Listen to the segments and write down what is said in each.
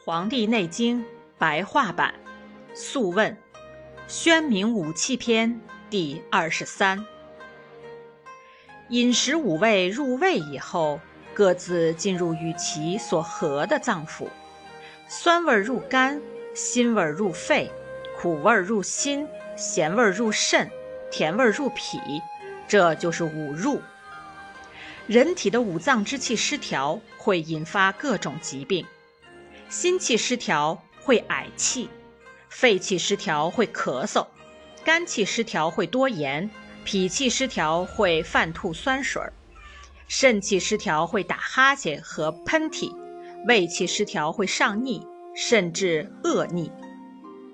《黄帝内经》白话版，《素问·宣明五气篇》第二十三。饮食五味入胃以后，各自进入与其所合的脏腑，酸味入肝，辛味入肺，苦味入心，咸味入肾，甜味入脾，这就是五入。人体的五脏之气失调，会引发各种疾病。心气失调会嗳气，肺气失调会咳嗽，肝气失调会多言，脾气失调会犯吐酸水儿，肾气失调会打哈欠和喷嚏，胃气失调会上逆，甚至恶逆。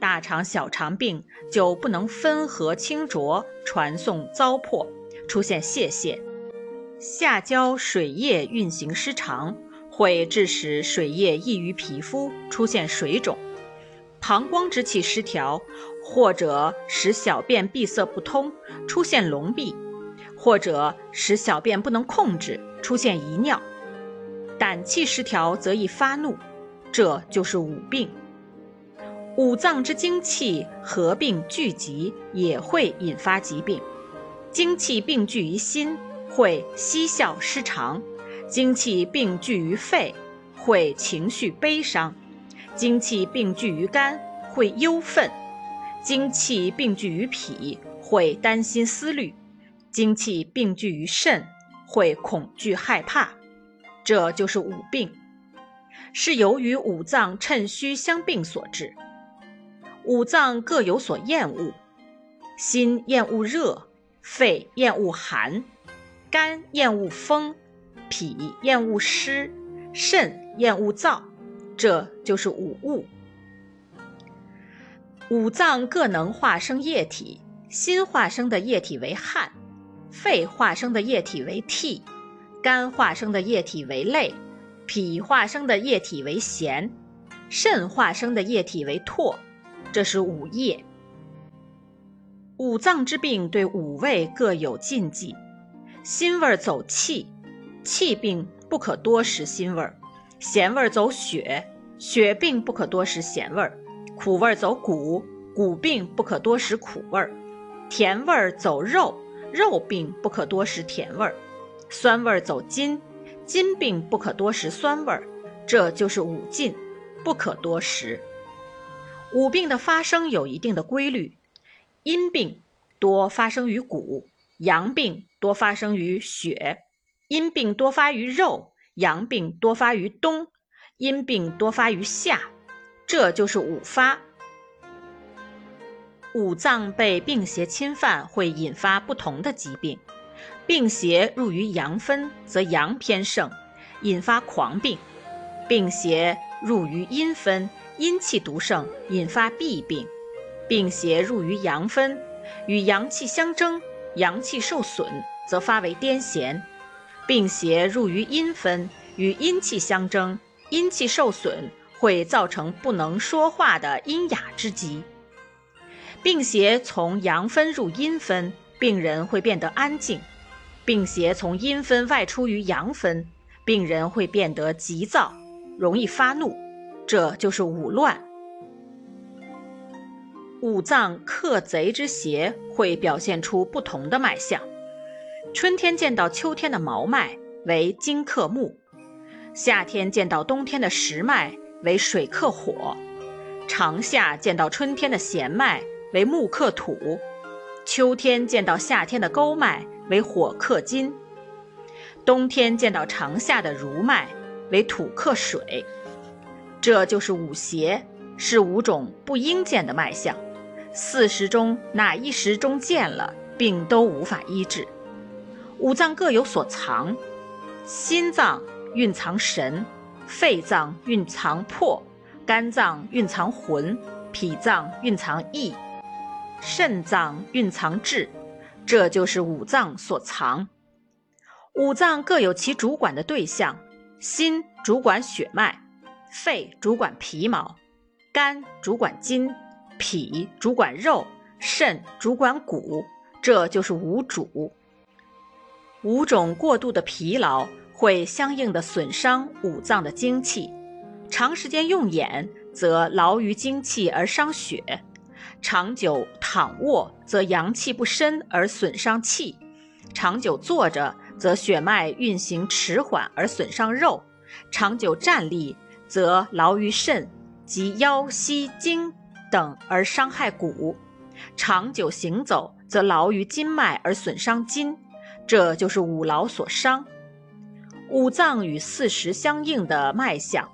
大肠、小肠病就不能分合清浊，传送糟粕，出现泄泻。下焦水液运行失常。会致使水液溢于皮肤，出现水肿；膀胱之气失调，或者使小便闭塞不通，出现聋闭；或者使小便不能控制，出现遗尿。胆气失调则易发怒，这就是五病。五脏之精气合并聚集，也会引发疾病。精气并聚于心，会息笑失常。精气并聚于肺，会情绪悲伤；精气并聚于肝，会忧愤；精气并聚于脾，会担心思虑；精气并聚于肾，会恐惧害怕。这就是五病，是由于五脏趁虚相并所致。五脏各有所厌恶，心厌恶热，肺厌恶寒，肝厌恶风。脾厌恶湿，肾厌恶燥，这就是五物。五脏各能化生液体，心化生的液体为汗，肺化生的液体为涕，肝化生的液体为泪，脾化生的液体为涎，肾化生的液体为唾，这是五液。五脏之病对五味各有禁忌，辛味走气。气病不可多食辛味儿，咸味儿走血；血病不可多食咸味儿，苦味儿走骨；骨病不可多食苦味儿，甜味儿走肉；肉病不可多食甜味儿，酸味儿走筋；筋病不可多食酸味儿。这就是五禁，不可多食。五病的发生有一定的规律：阴病多发生于骨，阳病多发生于血。阴病多发于肉，阳病多发于冬，阴病多发于夏，这就是五发。五脏被病邪侵犯，会引发不同的疾病。病邪入于阳分，则阳偏盛，引发狂病；病邪入于阴分，阴气独盛，引发痹病；病邪入于阳分，与阳气相争，阳气受损，则发为癫痫。病邪入于阴分，与阴气相争，阴气受损，会造成不能说话的阴哑之疾。病邪从阳分入阴分，病人会变得安静；病邪从阴分外出于阳分，病人会变得急躁，容易发怒。这就是五乱。五脏克贼之邪会表现出不同的脉象。春天见到秋天的毛脉为金克木，夏天见到冬天的石脉为水克火，长夏见到春天的弦脉为木克土，秋天见到夏天的沟脉为火克金，冬天见到长夏的如脉为土克水。这就是五邪，是五种不应见的脉象。四时中哪一时中见了，病都无法医治。五脏各有所藏，心脏蕴藏神，肺脏蕴藏魄，肝脏蕴藏魂，脾脏蕴藏意，肾脏蕴藏志，这就是五脏所藏。五脏各有其主管的对象，心主管血脉，肺主管皮毛，肝主管筋，脾主管肉，肾主管骨，这就是五主。五种过度的疲劳会相应的损伤五脏的精气，长时间用眼，则劳于精气而伤血；长久躺卧，则阳气不深而损伤气；长久坐着，则血脉运行迟缓而损伤肉；长久站立，则劳于肾及腰膝筋等而伤害骨；长久行走，则劳于筋脉而损伤筋。这就是五劳所伤。五脏与四时相应的脉象。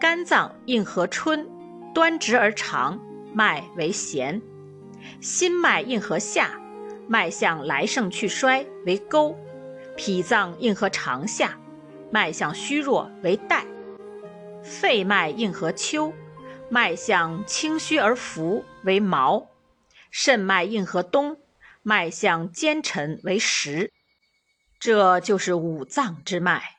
肝脏应和春，端直而长，脉为弦；心脉应和夏，脉象来盛去衰，为沟；脾脏应和长夏，脉象虚弱，为带；肺脉应和秋，脉象清虚而浮，为毛；肾脉应和冬，脉象奸臣，为实。这就是五脏之脉。